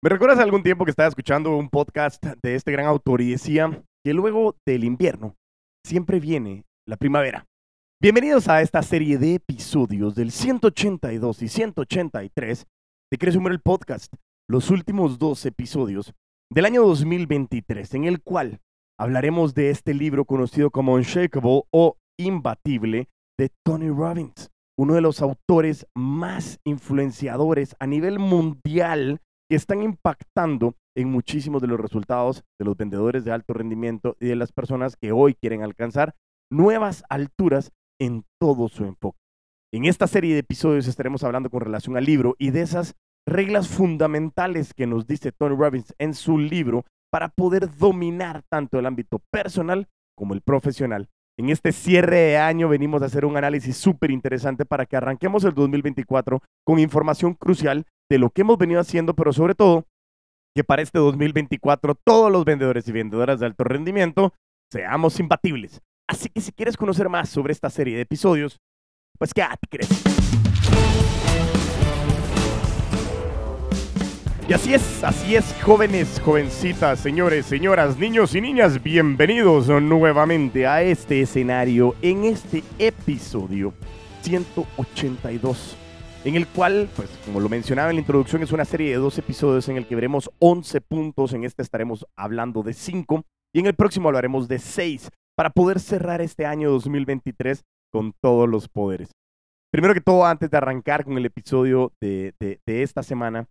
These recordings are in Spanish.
¿Me recuerdas algún tiempo que estaba escuchando un podcast de este gran autor y decía que luego del invierno siempre viene la primavera? Bienvenidos a esta serie de episodios del 182 y 183 de Crees el Podcast, los últimos dos episodios del año 2023, en el cual hablaremos de este libro conocido como Unshakable o Imbatible de Tony Robbins, uno de los autores más influenciadores a nivel mundial que están impactando en muchísimos de los resultados de los vendedores de alto rendimiento y de las personas que hoy quieren alcanzar nuevas alturas en todo su enfoque. En esta serie de episodios estaremos hablando con relación al libro y de esas reglas fundamentales que nos dice Tony Robbins en su libro para poder dominar tanto el ámbito personal como el profesional. En este cierre de año venimos a hacer un análisis súper interesante para que arranquemos el 2024 con información crucial de lo que hemos venido haciendo, pero sobre todo que para este 2024 todos los vendedores y vendedoras de alto rendimiento seamos imbatibles. Así que si quieres conocer más sobre esta serie de episodios, pues quédate, crees. Y así es, así es, jóvenes, jovencitas, señores, señoras, niños y niñas, bienvenidos nuevamente a este escenario en este episodio 182 en el cual, pues como lo mencionaba en la introducción, es una serie de dos episodios en el que veremos 11 puntos, en este estaremos hablando de 5 y en el próximo hablaremos de 6 para poder cerrar este año 2023 con todos los poderes. Primero que todo, antes de arrancar con el episodio de, esta semana,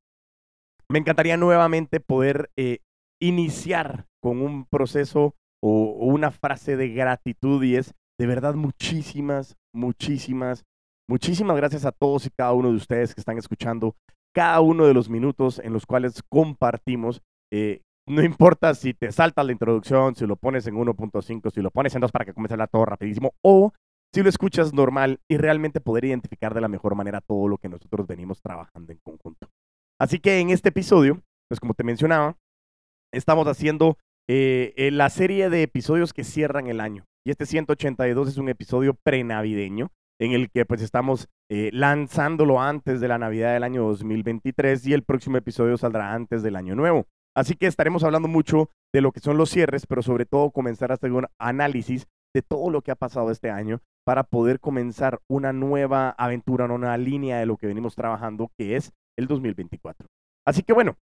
me encantaría nuevamente poder eh, iniciar con un proceso o una frase de gratitud y es de verdad muchísimas, muchísimas, Muchísimas gracias a todos y cada uno de ustedes que están escuchando cada uno de los minutos en los cuales compartimos. Eh, no importa si te saltas la introducción, si lo pones en 1.5, si lo pones en 2 para que comience a hablar todo rapidísimo, o si lo escuchas normal y realmente poder identificar de la mejor manera todo lo que nosotros venimos trabajando en conjunto. Así que en este episodio, pues como te mencionaba, estamos haciendo eh, eh, la serie de episodios que cierran el año. Y este 182 es un episodio prenavideño en el que pues estamos eh, lanzándolo antes de la Navidad del año 2023 y el próximo episodio saldrá antes del año nuevo. Así que estaremos hablando mucho de lo que son los cierres, pero sobre todo comenzar a hacer un análisis de todo lo que ha pasado este año para poder comenzar una nueva aventura, una línea de lo que venimos trabajando, que es el 2024. Así que bueno,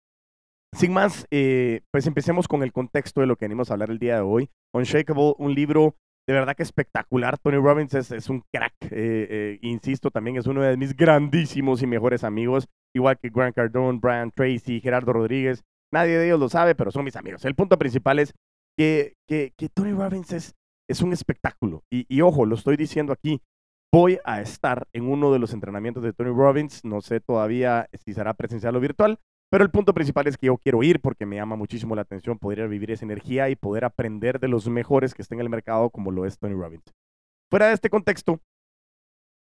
sin más, eh, pues empecemos con el contexto de lo que venimos a hablar el día de hoy. Unshakable, un libro de verdad que espectacular. Tony Robbins es, un crack. Eh, eh, insisto, también es uno de mis grandísimos y mejores amigos, igual que Grant Cardone, Brian Tracy, Gerardo Rodríguez. Nadie de ellos lo sabe, pero son mis amigos. El punto principal es que, que, Tony Robbins es, es un espectáculo. Y, y, ojo, lo estoy diciendo aquí. Voy a estar en uno de los entrenamientos de Tony Robbins. No sé todavía si será presencial o virtual, pero el punto principal es que yo quiero ir porque me llama muchísimo la atención poder vivir esa energía y poder aprender de los mejores que estén en el mercado como lo es Tony Robbins. Fuera de este contexto,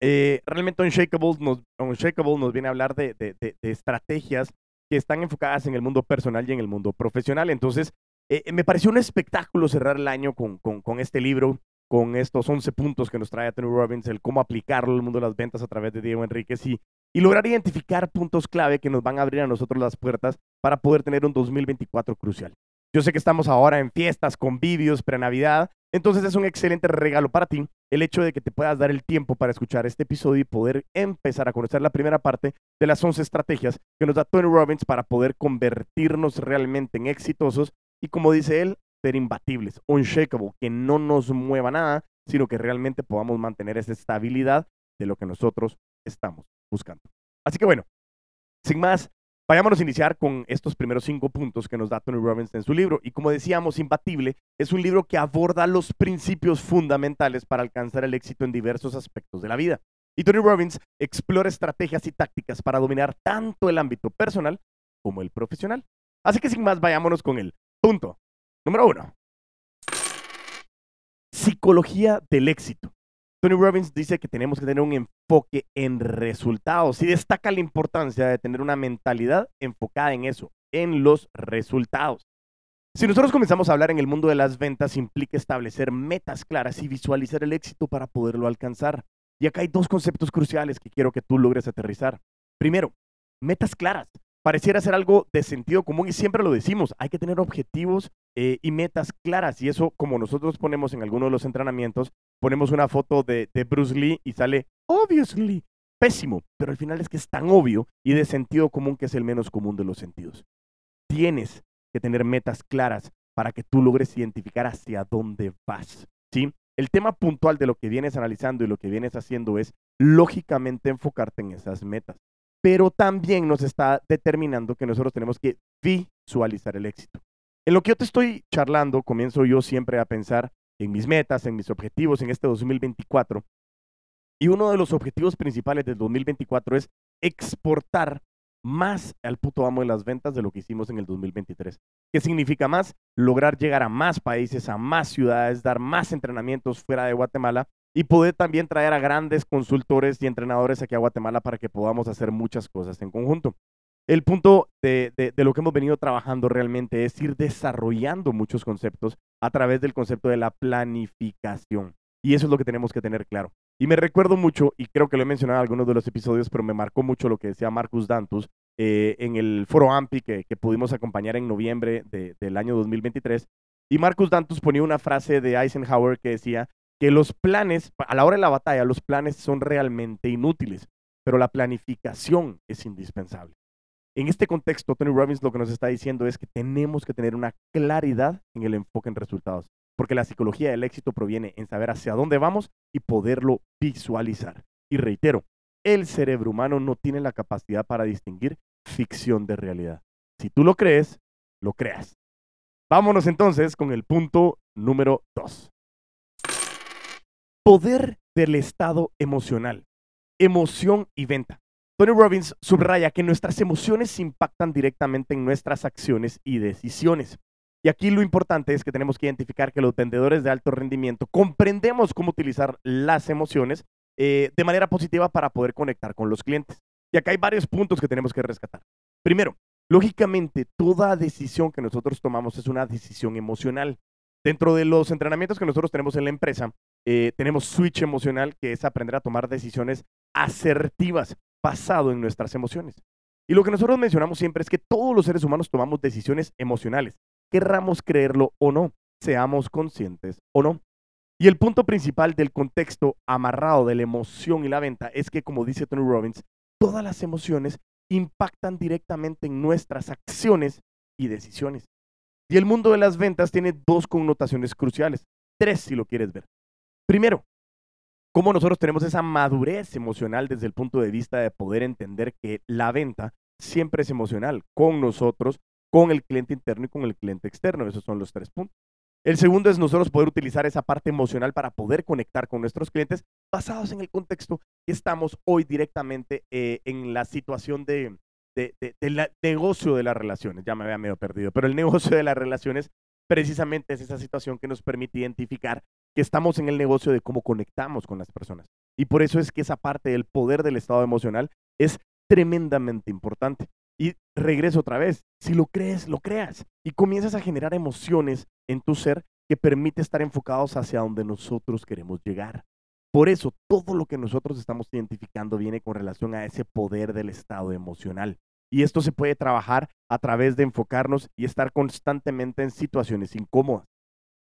eh, realmente Unshakable nos, nos viene a hablar de, estrategias que están enfocadas en el mundo personal y en el mundo profesional. Entonces, eh, me pareció un espectáculo cerrar el año con, con, este libro, con estos 11 puntos que nos trae Tony Robbins, el cómo aplicarlo al mundo de las ventas a través de Diego Enríquez y y lograr identificar puntos clave que nos van a abrir a nosotros las puertas para poder tener un 2024 crucial. Yo sé que estamos ahora en fiestas, convivios, pre-Navidad, entonces es un excelente regalo para ti el hecho de que te puedas dar el tiempo para escuchar este episodio y poder empezar a conocer la primera parte de las 11 estrategias que nos da Tony Robbins para poder convertirnos realmente en exitosos y como dice él, ser imbatibles, unshakable, que no nos mueva nada, sino que realmente podamos mantener esa estabilidad de lo que nosotros estamos buscando. Así que bueno, sin más, vayámonos a iniciar con estos primeros cinco puntos que nos da Tony Robbins en su libro. Y como decíamos, Imbatible es un libro que aborda los principios fundamentales para alcanzar el éxito en diversos aspectos de la vida. Y Tony Robbins explora estrategias y tácticas para dominar tanto el ámbito personal como el profesional. Así que sin más, vayámonos con el punto número uno. Psicología del éxito. Tony Robbins dice que tenemos que tener un enfoque en resultados y destaca la importancia de tener una mentalidad enfocada en eso, en los resultados. Si nosotros comenzamos a hablar en el mundo de las ventas, implica establecer metas claras y visualizar el éxito para poderlo alcanzar. Y acá hay dos conceptos cruciales que quiero que tú logres aterrizar. Primero, metas claras. pareciera ser algo de sentido común y siempre lo decimos, hay que tener objetivos eh, y metas claras y eso como nosotros ponemos en algunos de los entrenamientos, ponemos una foto de, de Bruce Lee y sale, obviously, pésimo, pero al final es que es tan obvio y de sentido común que es el menos común de los sentidos. Tienes que tener metas claras para que tú logres identificar hacia dónde vas, ¿sí? El tema puntual de lo que vienes analizando y lo que vienes haciendo es lógicamente enfocarte en esas metas, pero también nos está determinando que nosotros tenemos que visualizar el éxito. En lo que yo te estoy charlando, comienzo yo siempre a pensar en mis metas, en mis objetivos en este 2024 y uno de los objetivos principales del 2024 es exportar más al puto amo de las ventas de lo que hicimos en el 2023. ¿Qué significa más? Lograr llegar a más países, a más ciudades, dar más entrenamientos fuera de Guatemala y poder también traer a grandes consultores y entrenadores aquí a Guatemala para que podamos hacer muchas cosas en conjunto. El punto de, lo que hemos venido trabajando realmente es ir desarrollando muchos conceptos a través del concepto de la planificación. Y eso es lo que tenemos que tener claro. Y me recuerdo mucho, y creo que lo he mencionado en algunos de los episodios, pero me marcó mucho lo que decía Marcus Dantus eh, en el foro AMPI que, pudimos acompañar en noviembre del año 2023. Y Marcus Dantus ponía una frase de Eisenhower que decía que los planes, a la hora de la batalla, los planes son realmente inútiles, pero la planificación es indispensable. En este contexto, Tony Robbins lo que nos está diciendo es que tenemos que tener una claridad en el enfoque en resultados porque la psicología del éxito proviene en saber hacia dónde vamos y poderlo visualizar. Y reitero, el cerebro humano no tiene la capacidad para distinguir ficción de realidad. Si tú lo crees, lo creas. Vámonos entonces con el punto número dos. Poder del estado emocional. Emoción y venta. Tony Robbins subraya que nuestras emociones impactan directamente en nuestras acciones y decisiones. Y aquí lo importante es que tenemos que identificar que los vendedores de alto rendimiento comprendemos cómo utilizar las emociones eh, de manera positiva para poder conectar con los clientes. Y acá hay varios puntos que tenemos que rescatar. Primero, lógicamente, toda decisión que nosotros tomamos es una decisión emocional. Dentro de los entrenamientos que nosotros tenemos en la empresa, eh, tenemos switch emocional, que es aprender a tomar decisiones asertivas basado en nuestras emociones. Y lo que nosotros mencionamos siempre es que todos los seres humanos tomamos decisiones emocionales querramos creerlo o no, seamos conscientes o no. Y el punto principal del contexto amarrado de la emoción y la venta es que, como dice Tony Robbins, todas las emociones impactan directamente en nuestras acciones y decisiones. Y el mundo de las ventas tiene dos connotaciones cruciales, tres si lo quieres ver. Primero, cómo nosotros tenemos esa madurez emocional desde el punto de vista de poder entender que la venta siempre es emocional con nosotros con el cliente interno y con el cliente externo. Esos son los tres puntos. El segundo es nosotros poder utilizar esa parte emocional para poder conectar con nuestros clientes basados en el contexto que estamos hoy directamente eh, en la situación de, negocio de las relaciones. Ya me había medio perdido, pero el negocio de las relaciones precisamente es esa situación que nos permite identificar que estamos en el negocio de cómo conectamos con las personas. Y por eso es que esa parte del poder del estado emocional es tremendamente importante. Y regreso otra vez. Si lo crees, lo creas. Y comienzas a generar emociones en tu ser que permite estar enfocados hacia donde nosotros queremos llegar. Por eso, todo lo que nosotros estamos identificando viene con relación a ese poder del estado emocional. Y esto se puede trabajar a través de enfocarnos y estar constantemente en situaciones incómodas.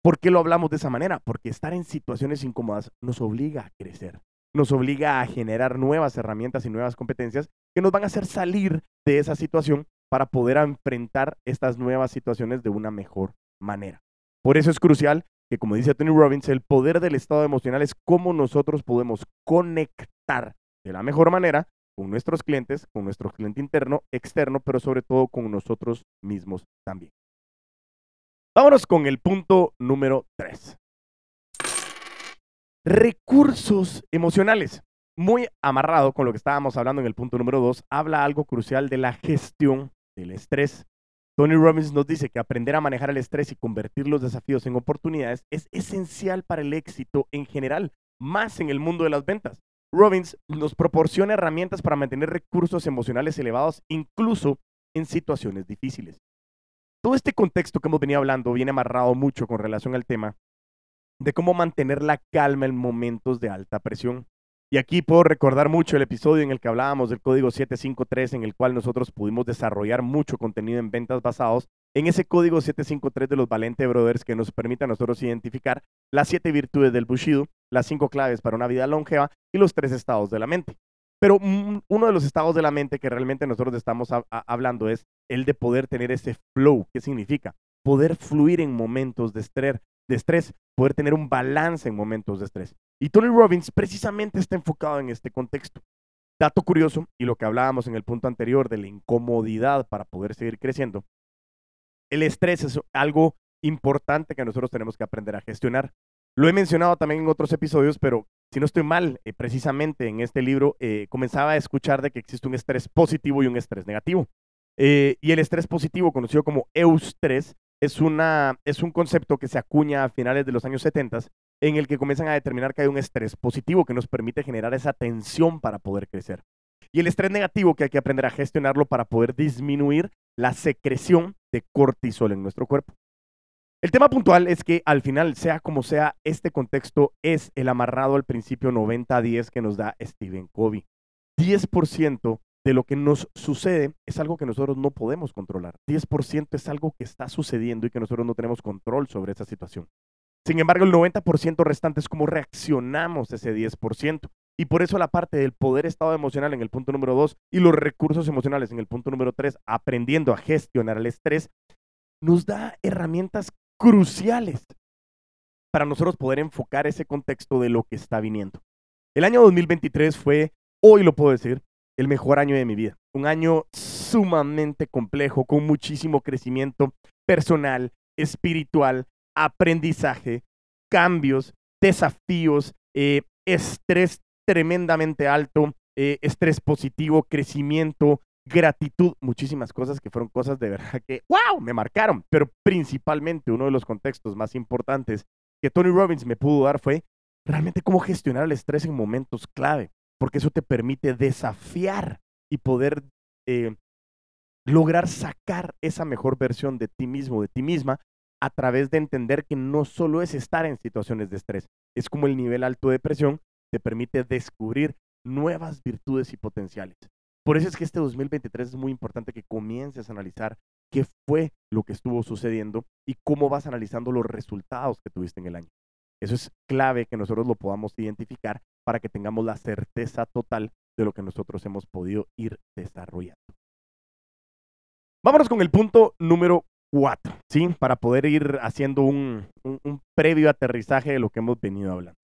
¿Por qué lo hablamos de esa manera? Porque estar en situaciones incómodas nos obliga a crecer nos obliga a generar nuevas herramientas y nuevas competencias que nos van a hacer salir de esa situación para poder enfrentar estas nuevas situaciones de una mejor manera. Por eso es crucial que, como dice Tony Robbins, el poder del estado emocional es cómo nosotros podemos conectar de la mejor manera con nuestros clientes, con nuestro cliente interno, externo, pero sobre todo con nosotros mismos también. Vámonos con el punto número 3. Recursos emocionales. Muy amarrado con lo que estábamos hablando en el punto número dos, habla algo crucial de la gestión del estrés. Tony Robbins nos dice que aprender a manejar el estrés y convertir los desafíos en oportunidades es esencial para el éxito en general, más en el mundo de las ventas. Robbins nos proporciona herramientas para mantener recursos emocionales elevados incluso en situaciones difíciles. Todo este contexto que hemos venido hablando viene amarrado mucho con relación al tema de cómo mantener la calma en momentos de alta presión. Y aquí puedo recordar mucho el episodio en el que hablábamos del código 753, en el cual nosotros pudimos desarrollar mucho contenido en ventas basados en ese código 753 de los Valente Brothers que nos permite a nosotros identificar las siete virtudes del Bushido, las cinco claves para una vida longeva y los tres estados de la mente. Pero uno de los estados de la mente que realmente nosotros estamos hablando es el de poder tener ese flow. ¿Qué significa? Poder fluir en momentos de estrés, de estrés, poder tener un balance en momentos de estrés. Y Tony Robbins precisamente está enfocado en este contexto. Dato curioso, y lo que hablábamos en el punto anterior de la incomodidad para poder seguir creciendo, el estrés es algo importante que nosotros tenemos que aprender a gestionar. Lo he mencionado también en otros episodios, pero si no estoy mal, eh, precisamente en este libro eh, comenzaba a escuchar de que existe un estrés positivo y un estrés negativo. Eh, y el estrés positivo, conocido como eustrés, es, una, es un concepto que se acuña a finales de los años 70 en el que comienzan a determinar que hay un estrés positivo que nos permite generar esa tensión para poder crecer. Y el estrés negativo que hay que aprender a gestionarlo para poder disminuir la secreción de cortisol en nuestro cuerpo. El tema puntual es que al final, sea como sea, este contexto es el amarrado al principio 90-10 que nos da Stephen Covey. 10% de lo que nos sucede es algo que nosotros no podemos controlar. 10% es algo que está sucediendo y que nosotros no tenemos control sobre esa situación. Sin embargo, el 90% restante es cómo reaccionamos ese 10%. Y por eso la parte del poder estado emocional en el punto número 2 y los recursos emocionales en el punto número 3, aprendiendo a gestionar el estrés, nos da herramientas cruciales para nosotros poder enfocar ese contexto de lo que está viniendo. El año 2023 fue, hoy lo puedo decir, el mejor año de mi vida. Un año sumamente complejo, con muchísimo crecimiento personal, espiritual, aprendizaje, cambios, desafíos, eh, estrés tremendamente alto, eh, estrés positivo, crecimiento, gratitud, muchísimas cosas que fueron cosas de verdad que, wow, me marcaron. Pero principalmente uno de los contextos más importantes que Tony Robbins me pudo dar fue realmente cómo gestionar el estrés en momentos clave porque eso te permite desafiar y poder eh, lograr sacar esa mejor versión de ti mismo, de ti misma, a través de entender que no solo es estar en situaciones de estrés, es como el nivel alto de presión te permite descubrir nuevas virtudes y potenciales. Por eso es que este 2023 es muy importante que comiences a analizar qué fue lo que estuvo sucediendo y cómo vas analizando los resultados que tuviste en el año. Eso es clave que nosotros lo podamos identificar para que tengamos la certeza total de lo que nosotros hemos podido ir desarrollando. Vámonos con el punto número cuatro, ¿sí? Para poder ir haciendo un previo aterrizaje de lo que hemos venido hablando.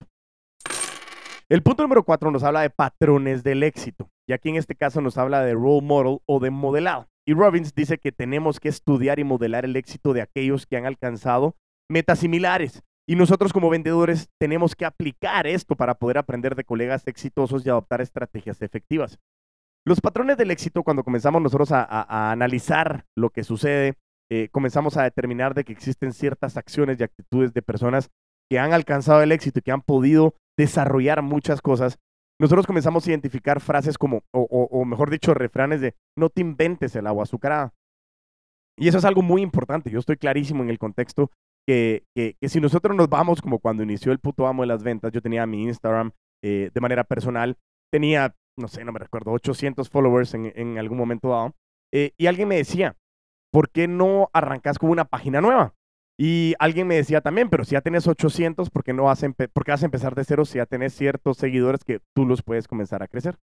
El punto número cuatro nos habla de patrones del éxito, y aquí en este caso nos habla de role model o de modelado. Y Robbins dice que tenemos que estudiar y modelar el éxito de aquellos que han alcanzado metas similares y nosotros como vendedores tenemos que aplicar esto para poder aprender de colegas exitosos y adoptar estrategias efectivas. Los patrones del éxito, cuando comenzamos nosotros a, analizar lo que sucede, eh, comenzamos a determinar de que existen ciertas acciones y actitudes de personas que han alcanzado el éxito y que han podido desarrollar muchas cosas. Nosotros comenzamos a identificar frases como, o, o mejor dicho, refranes de no te inventes el agua azucarada. Y eso es algo muy importante. Yo estoy clarísimo en el contexto que, si nosotros nos vamos como cuando inició el puto amo de las ventas, yo tenía mi Instagram eh, de manera personal, tenía, no sé, no me recuerdo, 800 followers en, algún momento dado, eh, y alguien me decía, ¿por qué no arrancas con una página nueva? Y alguien me decía también, pero si ya tienes 800, ¿por qué no vas a, ¿por empezar de cero si ya tienes ciertos seguidores que tú los puedes comenzar a crecer?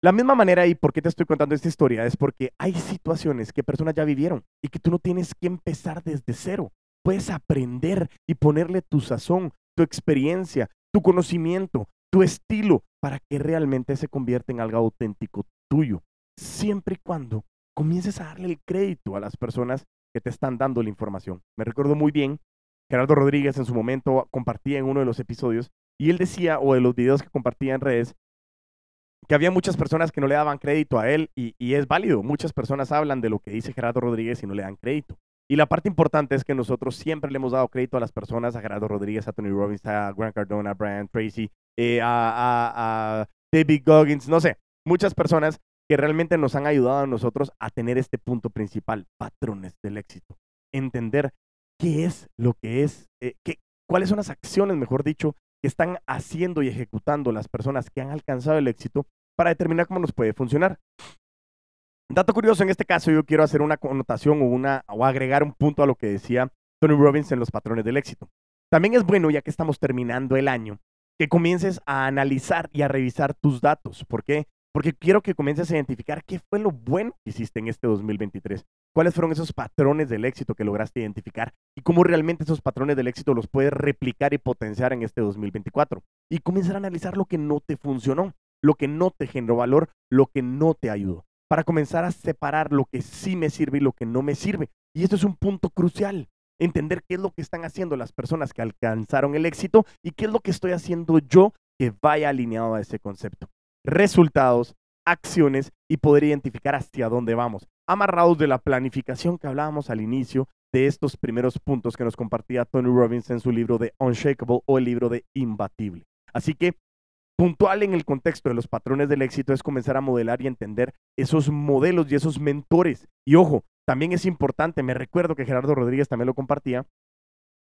La misma manera, y por qué te estoy contando esta historia, es porque hay situaciones que personas ya vivieron y que tú no tienes que empezar desde cero puedes aprender y ponerle tu sazón, tu experiencia, tu conocimiento, tu estilo, para que realmente se convierta en algo auténtico tuyo, siempre y cuando comiences a darle el crédito a las personas que te están dando la información. Me recuerdo muy bien, Gerardo Rodríguez en su momento compartía en uno de los episodios y él decía, o de los videos que compartía en redes, que había muchas personas que no le daban crédito a él y, es válido. Muchas personas hablan de lo que dice Gerardo Rodríguez y no le dan crédito. Y la parte importante es que nosotros siempre le hemos dado crédito a las personas, a Gerardo Rodríguez, a Tony Robbins, a Grant Cardone, a Brian Tracy, eh, a, David Goggins, no sé, muchas personas que realmente nos han ayudado a nosotros a tener este punto principal, patrones del éxito. Entender qué es lo que es, eh, qué, cuáles son las acciones, mejor dicho, que están haciendo y ejecutando las personas que han alcanzado el éxito para determinar cómo nos puede funcionar. Dato curioso, en este caso yo quiero hacer una connotación o, una, o agregar un punto a lo que decía Tony Robbins en los patrones del éxito. También es bueno, ya que estamos terminando el año, que comiences a analizar y a revisar tus datos. ¿Por qué? Porque quiero que comiences a identificar qué fue lo bueno que hiciste en este 2023. ¿Cuáles fueron esos patrones del éxito que lograste identificar? Y cómo realmente esos patrones del éxito los puedes replicar y potenciar en este 2024. Y comenzar a analizar lo que no te funcionó, lo que no te generó valor, lo que no te ayudó. Para comenzar a separar lo que sí me sirve y lo que no me sirve. Y esto es un punto crucial entender qué es lo que están haciendo las personas que alcanzaron el éxito y qué es lo que estoy haciendo yo que vaya alineado a ese concepto. Resultados, acciones y poder identificar hacia dónde vamos, amarrados de la planificación que hablábamos al inicio de estos primeros puntos que nos compartía Tony Robbins en su libro de Unshakable o el libro de Imbatible. Así que puntual en el contexto de los patrones del éxito es comenzar a modelar y entender esos modelos y esos mentores. Y ojo, también es importante, me recuerdo que Gerardo Rodríguez también lo compartía,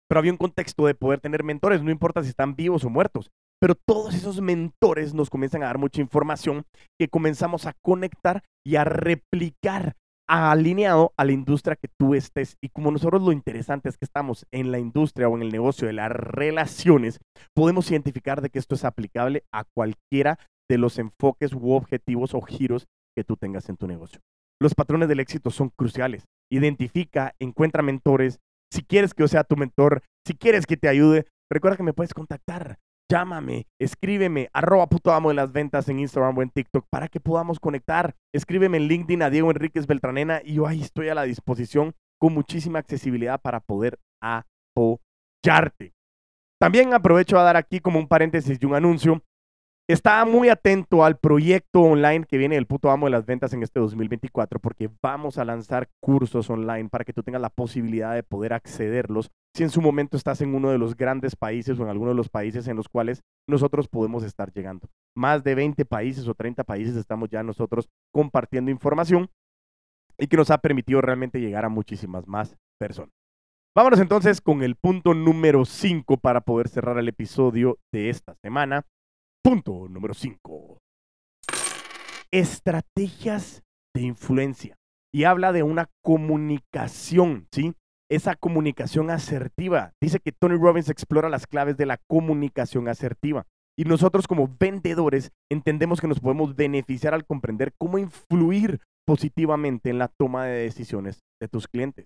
pero había un contexto de poder tener mentores, no importa si están vivos o muertos, pero todos esos mentores nos comienzan a dar mucha información que comenzamos a conectar y a replicar alineado a la industria que tú estés. Y como nosotros lo interesante es que estamos en la industria o en el negocio de las relaciones, podemos identificar de que esto es aplicable a cualquiera de los enfoques u objetivos o giros que tú tengas en tu negocio. Los patrones del éxito son cruciales. Identifica, encuentra mentores. Si quieres que yo sea tu mentor, si quieres que te ayude, recuerda que me puedes contactar. Llámame, escríbeme, arroba puto amo de las ventas en Instagram o en TikTok para que podamos conectar. Escríbeme en LinkedIn a Diego Enríquez Beltranena y yo ahí estoy a la disposición con muchísima accesibilidad para poder apoyarte. También aprovecho a dar aquí como un paréntesis y un anuncio Está muy atento al proyecto online que viene del puto amo de las ventas en este 2024 porque vamos a lanzar cursos online para que tú tengas la posibilidad de poder accederlos si en su momento estás en uno de los grandes países o en alguno de los países en los cuales nosotros podemos estar llegando. Más de 20 países o 30 países estamos ya nosotros compartiendo información y que nos ha permitido realmente llegar a muchísimas más personas. Vámonos entonces con el punto número 5 para poder cerrar el episodio de esta semana Punto número 5. Estrategias de influencia. Y habla de una comunicación, ¿sí? Esa comunicación asertiva. Dice que Tony Robbins explora las claves de la comunicación asertiva. Y nosotros como vendedores entendemos que nos podemos beneficiar al comprender cómo influir positivamente en la toma de decisiones de tus clientes.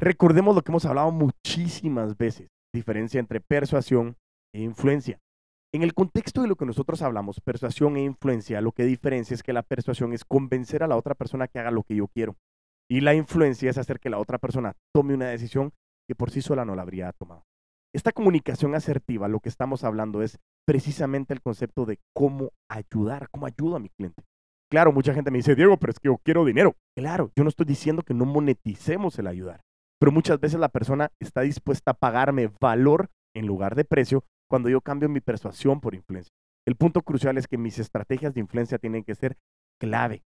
Recordemos lo que hemos hablado muchísimas veces, diferencia entre persuasión e influencia. En el contexto de lo que nosotros hablamos, persuasión e influencia, lo que diferencia es que la persuasión es convencer a la otra persona que haga lo que yo quiero. Y la influencia es hacer que la otra persona tome una decisión que por sí sola no la habría tomado. Esta comunicación asertiva, lo que estamos hablando es precisamente el concepto de cómo ayudar, cómo ayudo a mi cliente. Claro, mucha gente me dice, Diego, pero es que yo quiero dinero. Claro, yo no estoy diciendo que no moneticemos el ayudar, pero muchas veces la persona está dispuesta a pagarme valor en lugar de precio cuando yo cambio mi persuasión por influencia. El punto crucial es que mis estrategias de influencia tienen que ser clave.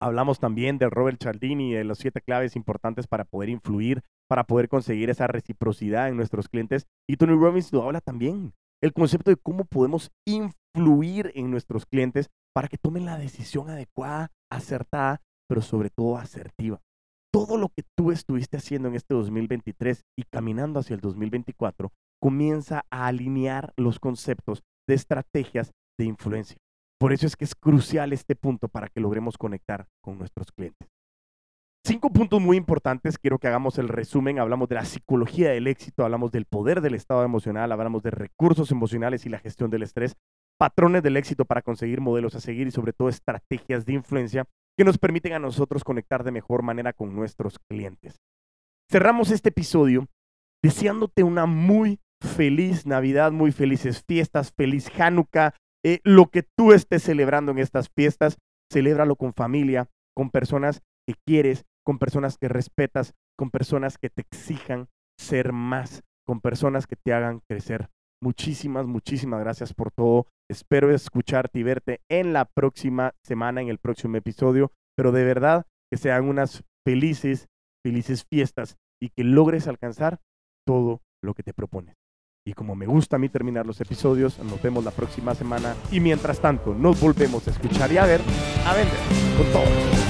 Hablamos también de Robert Cialdini y de las siete claves importantes para poder influir, para poder conseguir esa reciprocidad en nuestros clientes. Y Tony Robbins lo habla también. El concepto de cómo podemos influir en nuestros clientes para que tomen la decisión adecuada, acertada, pero sobre todo asertiva. Todo lo que tú estuviste haciendo en este 2023 y caminando hacia el 2024 comienza a alinear los conceptos de estrategias de influencia. Por eso es que es crucial este punto para que logremos conectar con nuestros clientes. Cinco puntos muy importantes, quiero que hagamos el resumen. Hablamos de la psicología del éxito, hablamos del poder del estado emocional, hablamos de recursos emocionales y la gestión del estrés, patrones del éxito para conseguir modelos a seguir y sobre todo estrategias de influencia que nos permiten a nosotros conectar de mejor manera con nuestros clientes. Cerramos este episodio deseándote una muy feliz Navidad, muy felices fiestas, feliz Hanukkah, eh, lo que tú estés celebrando en estas fiestas, celébralo con familia, con personas que quieres, con personas que respetas, con personas que te exijan ser más, con personas que te hagan crecer. Muchísimas, muchísimas gracias por todo. Espero escucharte y verte en la próxima semana, en el próximo episodio, pero de verdad que sean unas felices, felices fiestas y que logres alcanzar todo lo que te propones. Y como me gusta a mí terminar los episodios, nos vemos la próxima semana. Y mientras tanto, nos volvemos a escuchar y a ver, a vender con todo.